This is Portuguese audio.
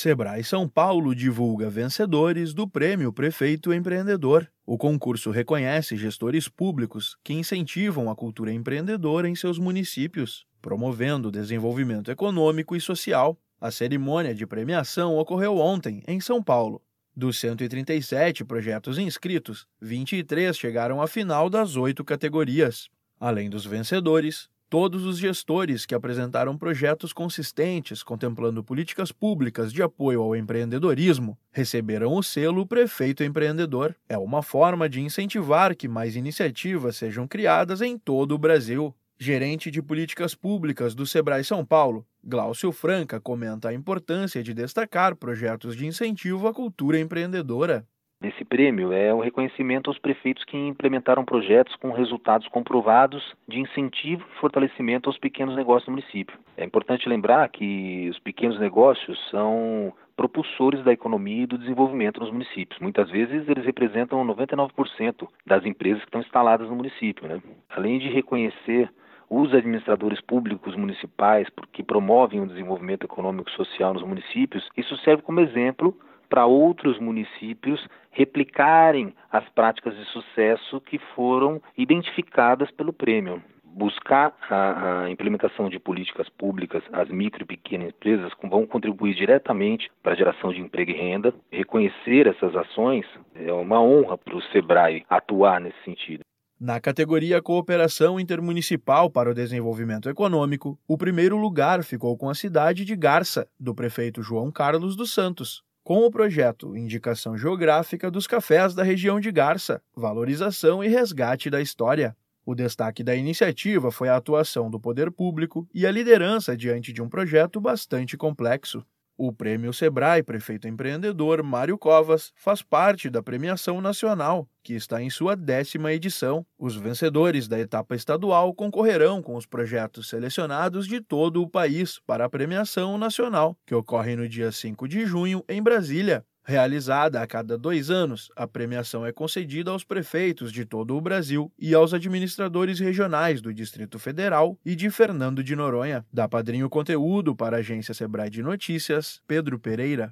Sebrae São Paulo divulga vencedores do Prêmio Prefeito Empreendedor. O concurso reconhece gestores públicos que incentivam a cultura empreendedora em seus municípios, promovendo o desenvolvimento econômico e social. A cerimônia de premiação ocorreu ontem, em São Paulo. Dos 137 projetos inscritos, 23 chegaram à final das oito categorias. Além dos vencedores, Todos os gestores que apresentaram projetos consistentes contemplando políticas públicas de apoio ao empreendedorismo receberam o selo Prefeito Empreendedor. É uma forma de incentivar que mais iniciativas sejam criadas em todo o Brasil. Gerente de políticas públicas do Sebrae São Paulo, Glaucio Franca comenta a importância de destacar projetos de incentivo à cultura empreendedora. Esse prêmio é um reconhecimento aos prefeitos que implementaram projetos com resultados comprovados de incentivo e fortalecimento aos pequenos negócios do município. É importante lembrar que os pequenos negócios são propulsores da economia e do desenvolvimento nos municípios. Muitas vezes eles representam 99% das empresas que estão instaladas no município. Né? Além de reconhecer os administradores públicos municipais que promovem o desenvolvimento econômico e social nos municípios, isso serve como exemplo para outros municípios replicarem as práticas de sucesso que foram identificadas pelo prêmio. Buscar a, a, implementação de políticas públicas, as micro e pequenas empresas vão contribuir diretamente para a geração de emprego e renda. Reconhecer essas ações é uma honra para o SEBRAE atuar nesse sentido. Na categoria Cooperação Intermunicipal para o Desenvolvimento Econômico, o primeiro lugar ficou com a cidade de Garça, do prefeito João Carlos dos Santos com o projeto Indicação Geográfica dos Cafés da região de Garça, Valorização e Resgate da História. O destaque da iniciativa foi a atuação do poder público e a liderança diante de um projeto bastante complexo. O Prêmio Sebrae Prefeito Empreendedor Mário Covas faz parte da premiação nacional, que está em sua décima edição. Os vencedores da etapa estadual concorrerão com os projetos selecionados de todo o país para a premiação nacional, que ocorre no dia 5 de junho em Brasília. Realizada a cada dois anos, a premiação é concedida aos prefeitos de todo o Brasil e aos administradores regionais do Distrito Federal e de Fernando de Noronha. Da Padrinho Conteúdo para a agência Sebrae de Notícias, Pedro Pereira.